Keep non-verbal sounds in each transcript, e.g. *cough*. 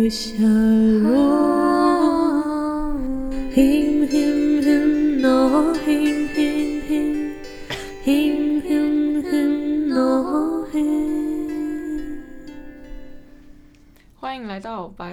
缓的下落。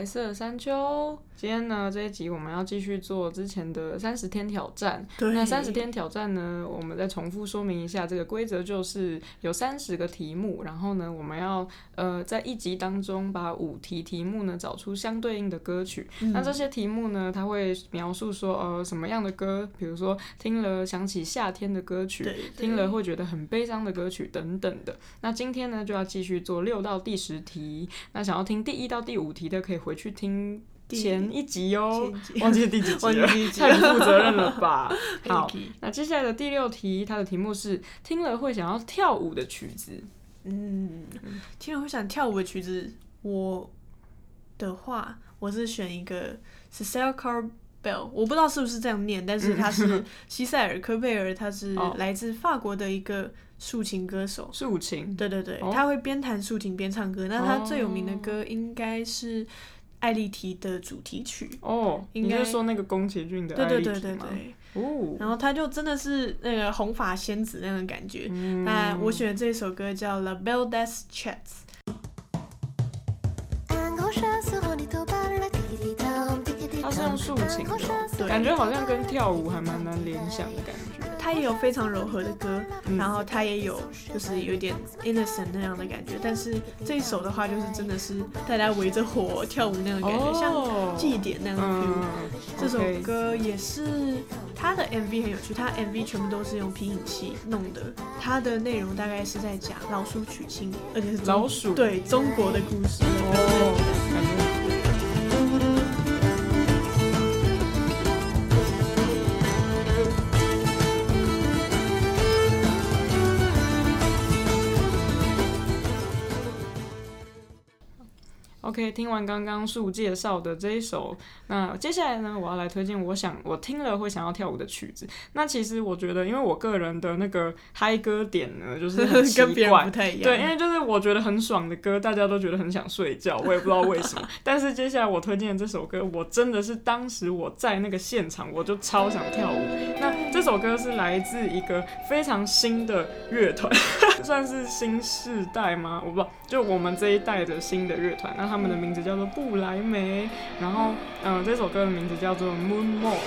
色山丘。今天呢，这一集我们要继续做之前的三十天挑战。对那三十天挑战呢，我们再重复说明一下，这个规则就是有三十个题目，然后呢，我们要呃在一集当中把五题题目呢找出相对应的歌曲。那这些题目呢，它会描述说呃什么样的歌，比如说听了想起夏天的歌曲，听了会觉得很悲伤的歌曲等等的。那今天呢，就要继续做六到第十题。那想要听第一到第五题的，可以回去听前一集哦前一，集 *laughs* 忘记第几集了太不负责任了吧？*laughs* 好那接下来的第六题，它的题目是听了会想要跳舞的曲子。嗯，听了会想跳舞的曲子，我的话，我是选一个 Cecil Carbell，我不知道是不是这样念，但是他是 *laughs* 西塞尔科贝尔，他是哦来自法国的一个竖琴歌手。竖琴，对对对，哦他会边弹竖琴边唱歌。那他最有名的歌应该是《艾丽缇》的主题曲。哦，你应该是说那个宫崎骏的对对对对丽缇吗？对，哦，然后他就真的是那个红发仙子那种感觉。嗯那我选的这首歌叫《La Belle des Chats》。它是用竖琴的哦，对感觉好像跟跳舞还蛮难联想的感觉。它也有非常柔和的歌，嗯然后它也有就是有点 innocent 那样的感觉。但是这一首的话，就是真的是大家围着火跳舞那种感觉，哦像祭典那样的 feel。嗯，这首歌也是他的 MV 很有趣，他 MV 全部都是用皮影戏弄的。它的内容大概是在讲老鼠娶亲，而且是老鼠对中国的故事。哦，感觉 OK，听完刚刚树介绍的这一首，那接下来呢，我要来推荐我想我听了会想要跳舞的曲子。那其实我觉得，因为我个人的那个嗨歌点呢，就是很跟别人不，太一样。对，因为就是我觉得很爽的歌，大家都觉得很想睡觉，我也不知道为什么。*laughs* 但是接下来我推荐的这首歌，我真的是当时我在那个现场，我就超想跳舞。那这首歌是来自一个非常新的乐团，*laughs* 算是新世代吗？我不知道，就我们这一代的新的乐团。那他们的名字叫做布莱梅，然后嗯、呃这首歌的名字叫做 Moon More。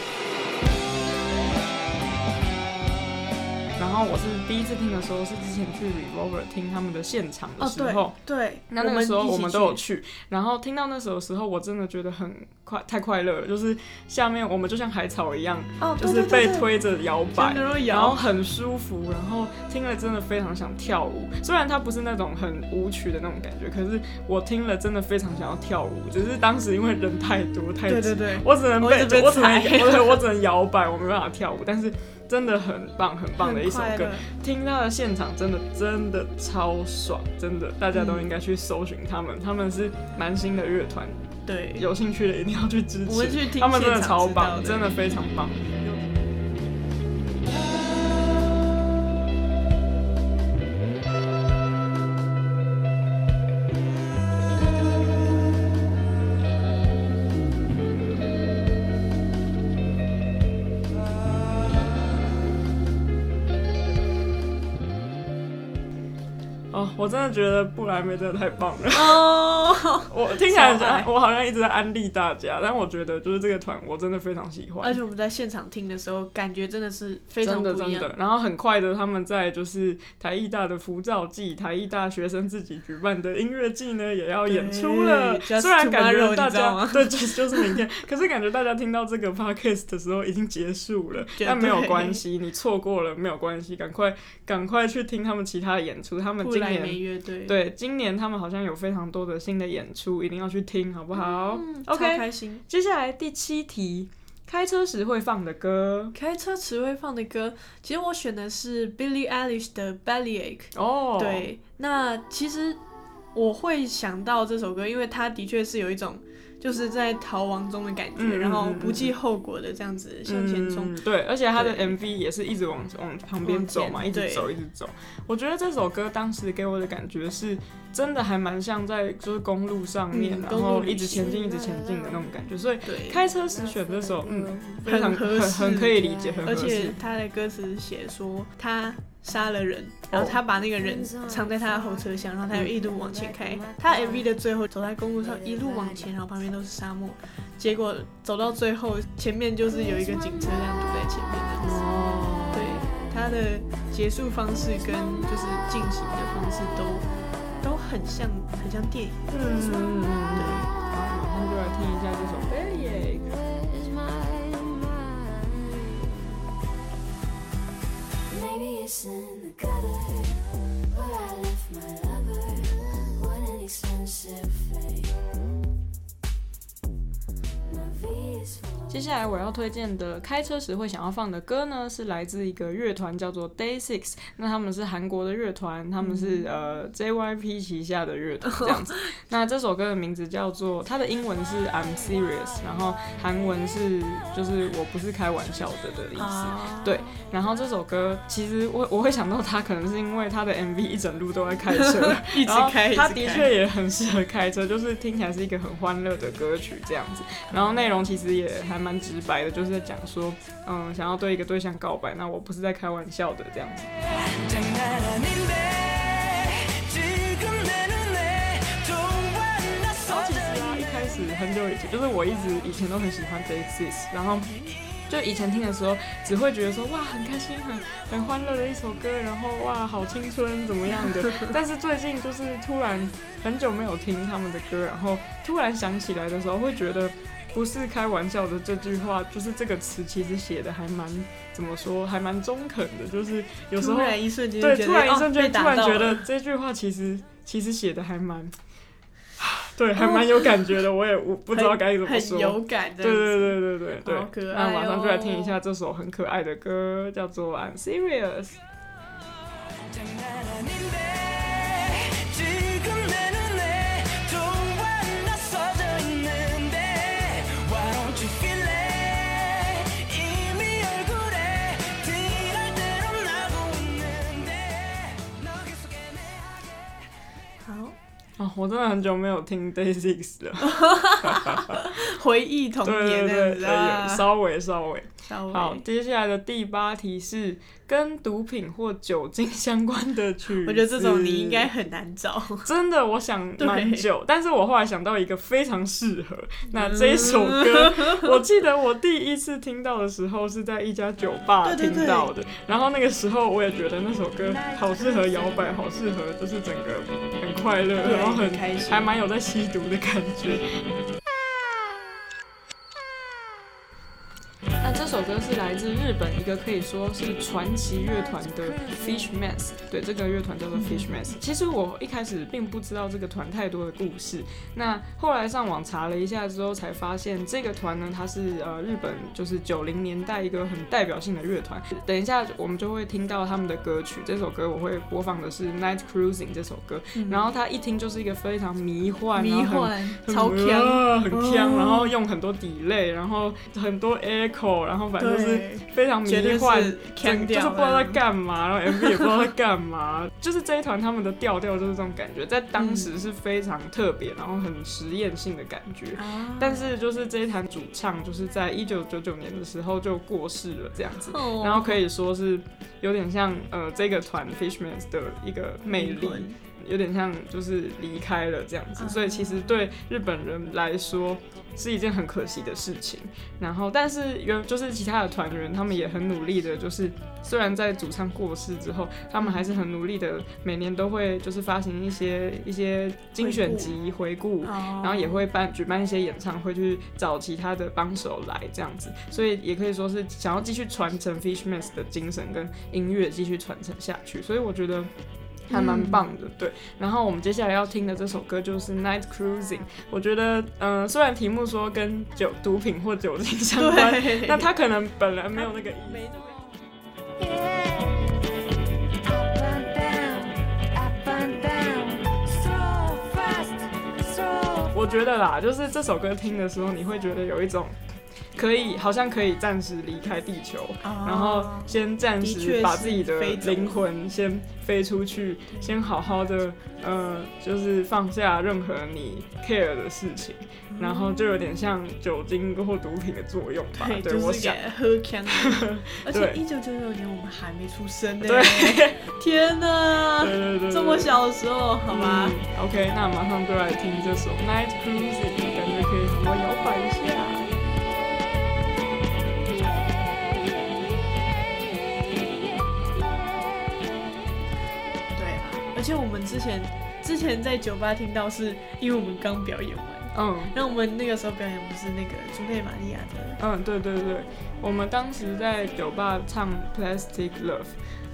后我是第一次听的时候，是之前去 Revolver 听他们的现场的时候，对，那那个时候我们都有去。去，然后听到那首的时候，我真的觉得很快，太快乐了。就是下面我们就像海草一样，哦，就是被推着摇摆，真的会然后。很舒服，然后听了真的非常想跳舞。虽然它不是那种很舞曲的那种感觉，可是我听了真的非常想要跳舞。只是当时因为人太多太挤对对对，我只能被我只能 *laughs* 我只能摇摆，我没办法跳舞。但是真的很棒很棒的一首歌。听到的现场真的真的超爽，真的大家都应该去搜寻他们，他们是蛮新的乐团，对，有兴趣的一定要去支持，我们去听他们真的超棒，真的非常棒。我真的觉得布莱梅真的太棒了。哦，*laughs* 我听起来我好像一直在安利大家，但我觉得就是这个团我真的非常喜欢。而。且我们在现场听的时候，感觉真的是非常的真的，然后很快的，他们在就是台艺大的浮躁季，台艺大学生自己举办的音乐季呢，也要演出了。虽然感觉大家 *laughs* 对，就就是明天，可是感觉大家听到这个 podcast 的时候已经结束了，对但没有关系，你错过了没有关系，赶快赶快去听他们其他的演出，他们今布乐队，对，今年他们好像有非常多的新的演出，一定要去听，好不好、嗯 o 超 k 开心。接下来第七题，开车时会放的歌开车时会放的歌，其实我选的是 Billie Eilish 的 Bellyache。哦。，对，那其实我会想到这首歌，因为它的确是有一种就是在逃亡中的感觉，嗯然后不计后果的这样子向前冲。嗯，对，而且他的 MV 也是一直往往旁边走嘛，一直走一直走。我觉得这首歌当时给我的感觉是，真的还蛮像在就是公路上面，然后一直前进一直前进的那种感觉。所以，开车时选这首，嗯，非常很很可以理解，很合而且。他的歌词写说他杀了人，然后他把那个人藏在他的后车厢，然后他又一路往前开。他 MV 的最后走在公路上一路往前，然后旁边都是沙漠，结果走到最后前面就是有一个警车这样堵在前面这样子。哦，对，他的结束方式跟就是进行的方式都都很像，很像电影。嗯嗯嗯，对好，马上就来听一下这首《chasing the colors. 接下来我要推荐的开车时会想要放的歌呢，是来自一个乐团叫做 Day Six。那他们是韩国的乐团，他们是、呃 JYP 旗下的乐团这样子。*laughs* 那这首歌的名字叫做，它的英文是 I'm Serious，然后韩文是就是我不是开玩笑的的意思。啊，对，然后这首歌其实我我会想到它，可能是因为它的 MV 一整路都在开车，*laughs* 一直开，一直它的确也很适合开车，就是听起来是一个很欢乐的歌曲这样子。然后内容其实也还蛮直白的，就是在讲说，嗯，想要对一个对象告白，那我不是在开玩笑的这样子。其实啊，一开始很久以前，就是我一直以前都很喜欢《Day Six，》，然后就以前听的时候，只会觉得说哇，很开心、很很欢乐的一首歌，然后哇，好青春怎么样的。*laughs* 但是最近就是突然很久没有听他们的歌，然后突然想起来的时候，会觉得。不是开玩笑的这句话，就是这个词其实写的还蛮怎么说，还蛮中肯的，就是有时候突然一瞬间对，突然一瞬间突然觉得这句话其实其实写的还蛮，对，还蛮有感觉的。我也我不知道该怎么很说。有感的对。对对对对对好可那马上就来听一下这首很可爱的歌，叫做《I'm Serious》。好，哦，我真的很久没有听 Day Six 了。*laughs* 回忆童对年对对对，稍微稍微。稍微好，接下来的第八题是跟毒品或酒精相关的曲。我觉得这种你应该很难找。真的，我想蛮对久，但是我后来想到一个非常适合。那这一首嗯歌，我记得我第一次听到的时候是在一家酒吧听到的，然后那个时候我也觉得那首歌好适合摇摆，好适合就是整个很快乐，然后很很开心还蛮有在吸毒的感觉。那这首歌是来自日本一个可以说是传奇乐团的 Fish Mess，对，这个乐团叫做 Fish Mess。其实我一开始并不知道这个团太多的故事，那后来上网查了一下之后，才发现这个团呢，它是呃日本就是九零年代一个很代表性的乐团。等一下我们就会听到他们的歌曲，这首歌我会播放的是 Night Cruising 这首歌，然后它一听就是一个非常迷幻，迷幻，很超强，呃很强，哦然后用很多 delay，然后很多 echo，然后反正就是，非常迷幻，整就是不知道在干嘛，然后 *laughs* MV 也不知道在干嘛，就是这一团他们的调调就是这种感觉，在当时是非常特别，然后很实验性的感觉。啊但是就是这一团主唱就是在一九九九年的时候就过世了这样子，哦然后可以说是有点像呃这个团 Fishmans 的一个魅力，有点像就是离开了这样子，啊所以其实对日本人来说是一件很可惜的事情。然后，但是原就是其他的团员，他们也很努力的，就是虽然在主唱过世之后，他们还是很努力的，每年都会就是发行一些一些精选集回顾。然然后也会办举办一些演唱会，去找其他的帮手来这样子，所以也可以说是想要继续传承 Fishmans 的精神跟音乐继续传承下去，所以我觉得还蛮棒的，对。然后我们接下来要听的这首歌就是《Night Cruising》，我觉得，嗯、虽然题目说跟酒、毒品或酒精相关，对，那它可能本来没有那个意义。没那么 Up and down, up and down, so 我觉得啦，就是这首歌听的时候，你会觉得有一种可以，好像可以暂时离开地球，然后先暂时把自己的灵魂先飞出去，先好好的，呃，就是放下任何你 care 的事情，然后就有点像酒精或毒品的作用吧。对，我想。喝呛的。*laughs* 而且对一九九九年我们还没出生呢。对，*laughs* 天哪，对对对，这么小的时候，好吗。嗯 OK，那马上就来听这首《Night Cruising》，感觉可以好好摇摆一下。啊，而且我们之前之前在酒吧听到，是因为我们刚表演完，嗯。然后我们那个时候表演不是那个朱内玛利亚的，嗯，对对对，我们当时在酒吧唱《Plastic Love》，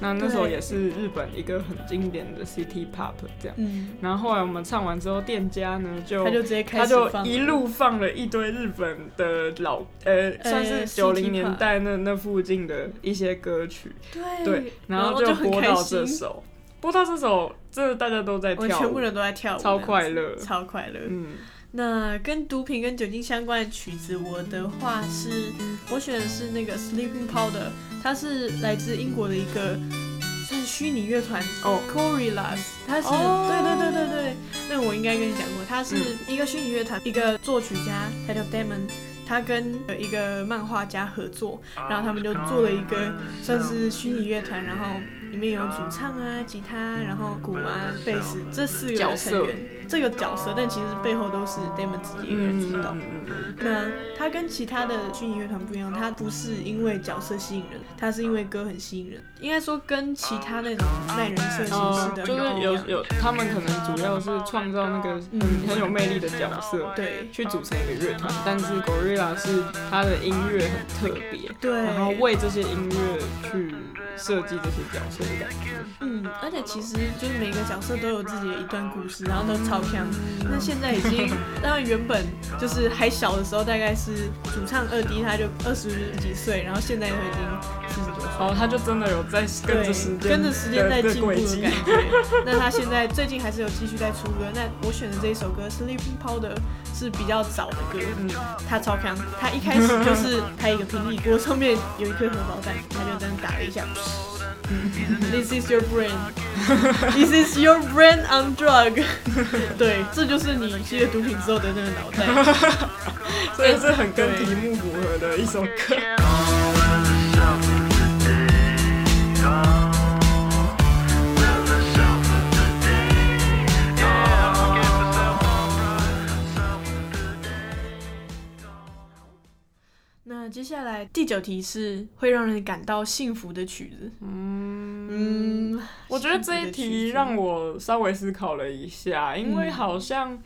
那那时候也是日本一个很经典的 City Pop 这样。嗯，然后后来我们唱完之后，店家呢就他就直接开他就始一路放了一堆日本的老呃，算是九零年代那那附近的一些歌曲，对。对，然后就播到这，首，播到这首，真的大家都在跳舞我全部，人都在跳舞，超快乐。超快乐。嗯。那跟毒品跟酒精相关的曲子，我的话是，我选的是那个 Sleeping Powder，它是来自英国的一个算是虚拟乐团哦。Gorillaz，它是、哦。对对对对对，那我应该跟你讲过，它是一个虚拟乐团，一个作曲家 Head of Damon。他跟呃一个漫画家合作，然后他们就做了一个算是虚拟乐团，然后里面有主唱啊、吉他，然后鼓啊、贝斯这四个角色成员，这个角色，但其实背后都是 Damon 自己一个人知道。那他跟其他的虚拟乐团不一样，他不是因为角色吸引人，他是因为歌很吸引人。应该说跟其他那种耐人设形式哦，的就是。有有，他们可能主要是创造那个很嗯很有魅力的角色，对去组成一个乐团。但是 Gorilla 是他的音乐很特别，对，然后为这些音乐去设计这些角色的感觉。嗯，而且其实就是每个角色都有自己的一段故事，然后都超强。那现在已经，当然原本就是还小的时候，大概是主唱二 D 他就二十几岁，然后现在都已经四十多岁。哦，他就真的有在跟着时间，跟着时间在进步的感。觉。*laughs* 那他现在最近还是有继续在出歌。那我选的这一首歌《Sleeping Powder》是比较早的歌，嗯，他超强。他一开始就是拍一个平底锅，上面有一颗荷包蛋，他就这样打了一下。*laughs* This is your brain. *laughs* This is your brain on drug. *laughs* 对，这就是你吸了毒品之后的那个脑袋。所以是很跟题目符合的一首歌。 那接下来第九题是会让人感到幸福的曲子。嗯，嗯，我觉得这一题让我稍微思考了一下，因为嗯好像。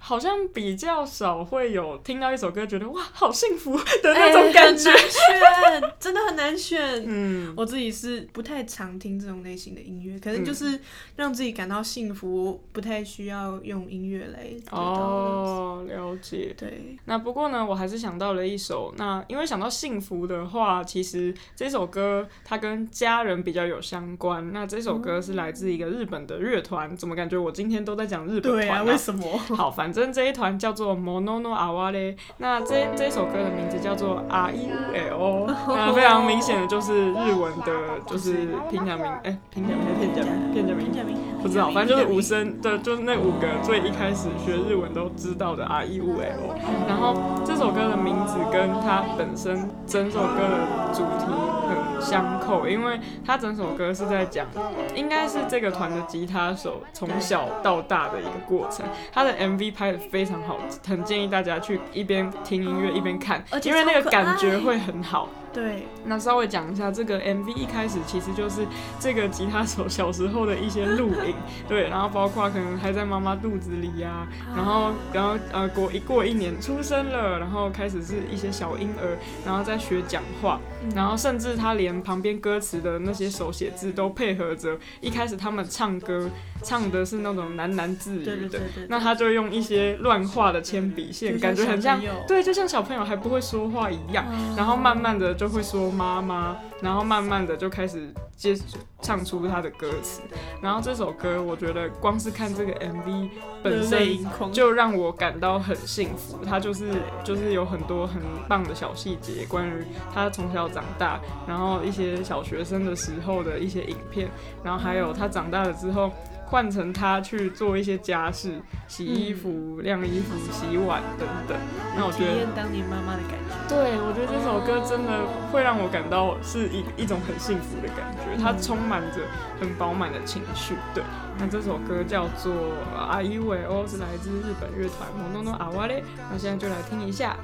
好像比较少会有听到一首歌觉得哇好幸福 *laughs* 的那种感觉选，真的很难选。嗯，我自己是不太常听这种类型的音乐，可能就是让自己感到幸福，不太需要用音乐来。哦，了解。对，那不过呢，我还是想到了一首。那因为想到幸福的话，其实这首歌它跟家人比较有相关。那这首歌是来自一个日本的乐团，怎么感觉我今天都在讲日本对啊，为什么？好，反正这一团叫做 Monono Aware。那这这首歌的名字叫做 R E U L，*laughs* 那非常明显的就是日文的，就是平假名，哎、平假名还是片假名？片假名。假名不知道，反正就是五声的，就是那五个最一开始学日文都知道的 R E U L。然后这首歌的名字跟它本身整首歌的主题很相扣，因为他整首歌是在讲，应该是这个团的吉他手从小到大的一个过程。他的 MV 拍的非常好，很建议大家去一边听音乐一边看因为那个感觉会很好。对，那稍微讲一下这个 MV 一开始其实就是这个吉他手小时候的一些录影，*laughs* 对，然后包括可能还在妈妈肚子里呀、然后然后呃过一过一年出生了，然后开始是一些小婴儿，然后在学讲话，然后甚至他连连旁边歌词的那些手写字都配合着一开始他们唱歌唱的是那种喃喃自语的，那他就用一些乱画的铅笔线，感觉很像对，就像小朋友还不会说话一样。哦然后慢慢的就会说妈妈，然后慢慢的就开始接唱出他的歌词。然后这首歌，我觉得光是看这个 MV 本身，就让我感到很幸福。他就是就是有很多很棒的小细节，关于他从小长大，然后一些小学生的时候的一些影片，然后还有他长大了之后。换成他去做一些家事，洗衣服、晾衣服、洗碗等等。那我体觉得验当年妈妈的感觉。对，我觉得这首歌真的会让我感到是一一种很幸福的感觉，它充满着很饱满的情绪。对，那这首歌叫做《阿伊维欧》，是来自日本乐团 Monono Aware。那现在就来听一下。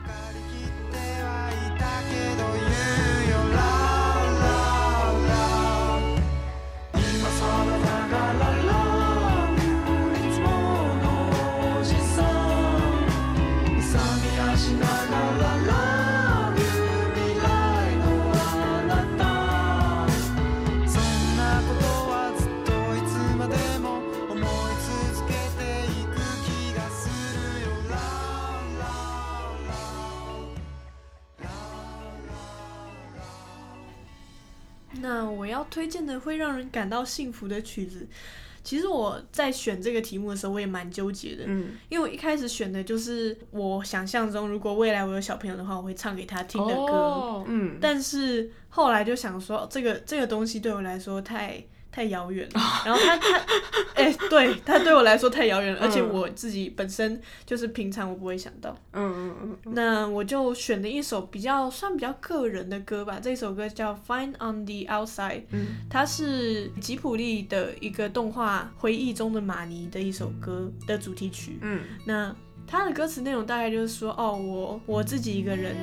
そ推荐的会让人感到幸福的曲子，其实我在选这个题目的时候，我也蛮纠结的，嗯，因为我一开始选的就是我想象中，如果未来我有小朋友的话，我会唱给他听的歌。哦，嗯，但是后来就想说，这个这个东西对我来说太太遥远了。然后他他，哎、对他对我来说太遥远了，而且嗯我自己本身就是平常我不会想到。嗯嗯嗯嗯，那我就选了一首比较算比较个人的歌吧，这首歌叫《Fine on the Outside》，嗯它是吉普力的一个动画《回忆中的玛尼》的一首歌的主题曲。嗯那它的歌词内容大概就是说，哦，我我自己一个人，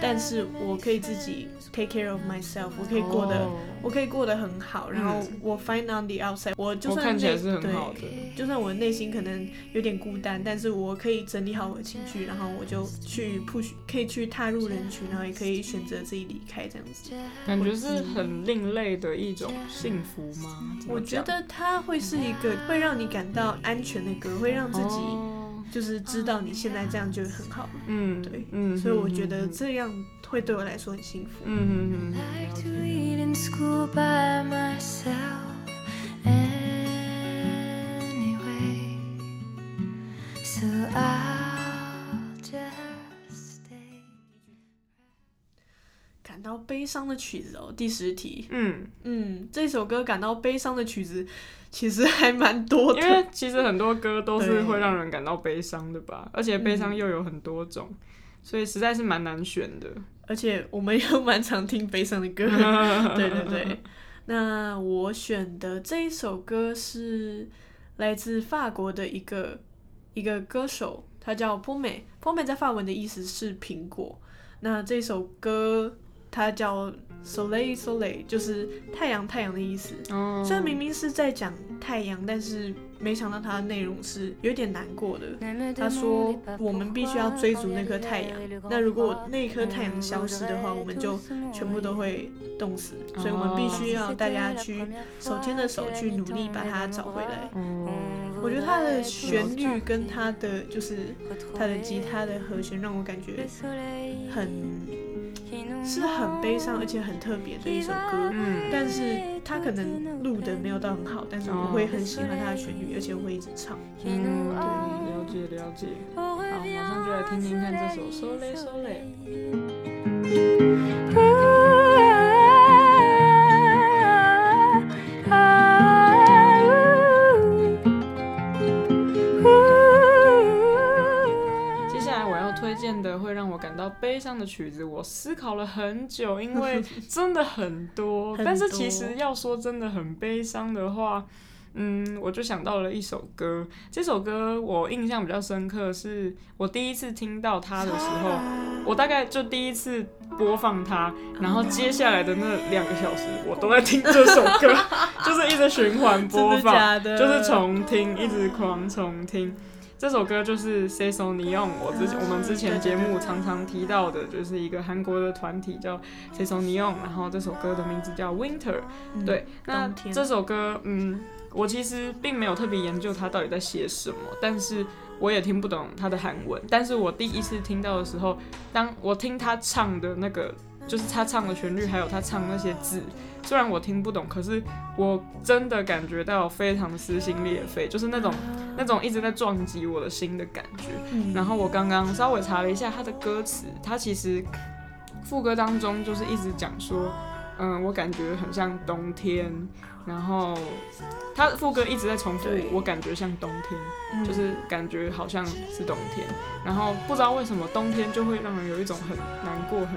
但是我可以自己 take care of myself，我可以过得，哦我可以过得很好。然后嗯我 find on the outside，我就算内看起来是很对好的。就算我内心可能有点孤单，但是我可以整理好我的情绪，然后我就去 push，可以去踏入人群，然后也可以选择自己离开这样子。感觉是很另类的一种幸福吗？我觉得它会是一个会让你感到安全的歌，会让自己哦就是知道你现在这样就很好了。嗯，对，嗯，所以我觉得嗯这样会对我来说很幸福。嗯嗯嗯悲伤的曲子哦，第十题。嗯，嗯，这首歌感到悲伤的曲子其实还蛮多的因为的。其实很多歌都是会让人感到悲伤的吧，而且悲伤又有很多种，所以实在是蛮难选的。而且我们又蛮常听悲伤的歌。*laughs* 对对对。那我选的这一首歌是来自法国的一个一个歌手，他叫 p o m e p o m e 在法文的意思是苹果。那这首歌它叫 Soleil Soleil，就是太阳太阳的意思。哦，虽然明明是在讲太阳，但是没想到它的内容是有点难过的。他说：“我们必须要追逐那颗太阳。那如果那颗太阳消失的话，我们就全部都会冻死。所以我们必须要大家去手牵着手去努力把它找回来。哦，我觉得它的旋律跟它的就是它的吉他的和弦，让我感觉很是很悲伤而且很特别的一首歌。嗯，但是它可能录的没有到很好，但是我会很喜欢它的旋律，而且我会一直唱。嗯，对，了解了解。好，马上就来听听看这首《So l 要推荐的会让我感到悲伤的曲子，我思考了很久，因为 *laughs* 真的很多。很但是其实要说真的很悲伤的话，嗯，我就想到了一首歌。这首歌我印象比较深刻，是我第一次听到它的时候，我大概就第一次播放它，然后接下来的那两个小时，我都在听这首歌，*laughs* 就是一直循环 *laughs* 播放？就是重听，一直狂重听。这首歌就是 Say So Neon，我之前我们之前节目常常提到的，就是一个韩国的团体叫 Say So Neon，然后这首歌的名字叫 Winter。嗯对，那这首歌，嗯，我其实并没有特别研究它到底在写什么，但是我也听不懂它的韩文。但是我第一次听到的时候，当我听他唱的那个，就是他唱的旋律，还有他唱那些字，虽然我听不懂，可是我真的感觉到非常撕心裂肺，就是那种那种一直在撞击我的心的感觉。嗯。然后我刚刚稍微查了一下他的歌词，他其实副歌当中就是一直讲说，嗯，我感觉很像冬天，然后他副歌一直在重复，我感觉像冬天，嗯。就是感觉好像是冬天，然后不知道为什么冬天就会让人有一种很难过、很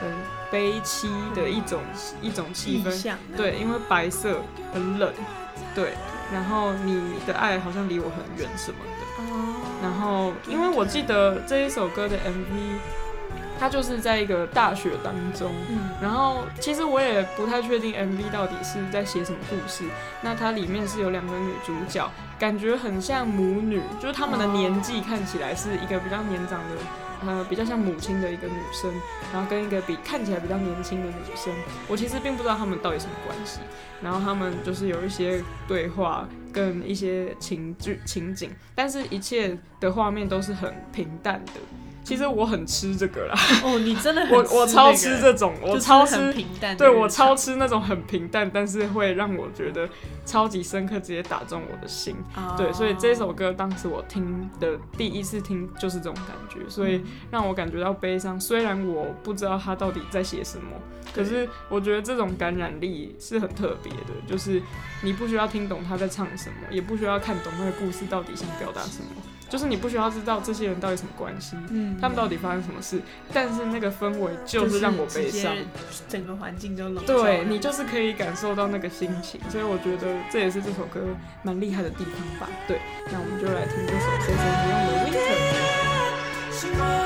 很悲凄的一种一种气氛，对，因为白色很冷，对，然后你的爱好像离我很远什么的。哦，然后，因为我记得这一首歌的 MV，它就是在一个大雪当中。嗯然后，其实我也不太确定 MV 到底是在写什么故事。那它里面是有两个女主角，感觉很像母女，就是她们的年纪看起来是一个比较年长的，呃，比较像母亲的一个女生，然后跟一个比看起来比较年轻的女生。我其实并不知道她们到底什么关系。然后他们就是有一些对话跟一些情剧情景，但是一切的画面都是很平淡的。其实我很吃这个啦，哦，你真的很 *laughs* 我我超吃这种，我就超吃，很平淡对，我超吃那种很平淡，但是会让我觉得超级深刻，直接打中我的心。哦。对，所以这首歌当时我听的第一次听就是这种感觉，所以让我感觉到悲伤。虽然我不知道他到底在写什么，可是我觉得这种感染力是很特别的，就是你不需要听懂他在唱什么，也不需要看懂那个故事到底想表达什么，就是你不需要知道这些人到底什么关系，嗯他们到底发生什么事，但是那个氛围就是让我悲伤。，整个环境都笼罩对你就是可以感受到那个心情，所以我觉得这也是这首歌蛮厉害的地方吧。对，那我们就来听这首《谁谁不用的 Winter》。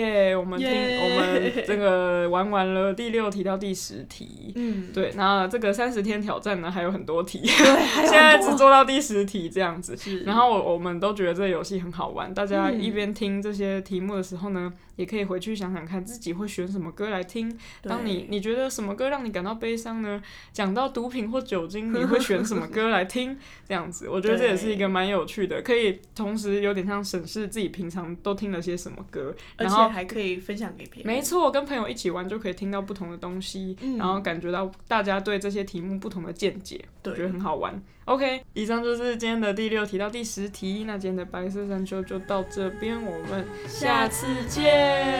好，耶我们听耶我们这个玩完了第六题到第十题。嗯，对，那这个三十天挑战呢还有很多题，对，*laughs* 现在只做到第十题这样子。然后我我们都觉得这个游戏很好玩，大家嗯一边听这些题目的时候呢，也可以回去想想看自己会选什么歌来听。当你你觉得什么歌让你感到悲伤呢？讲到毒品或酒精，你会选什么歌来听？这样子，我觉得这也是一个蛮有趣的，可以同时有点像审视自己平常都听了些什么歌，然后。且还可以分享给别人，没错，跟朋友一起玩就可以听到不同的东西，嗯然后感觉到大家对这些题目不同的见解，我对觉得很好玩。OK，以上就是今天的第六题到第十题，那今天的白色山丘就到这边，我们下次见。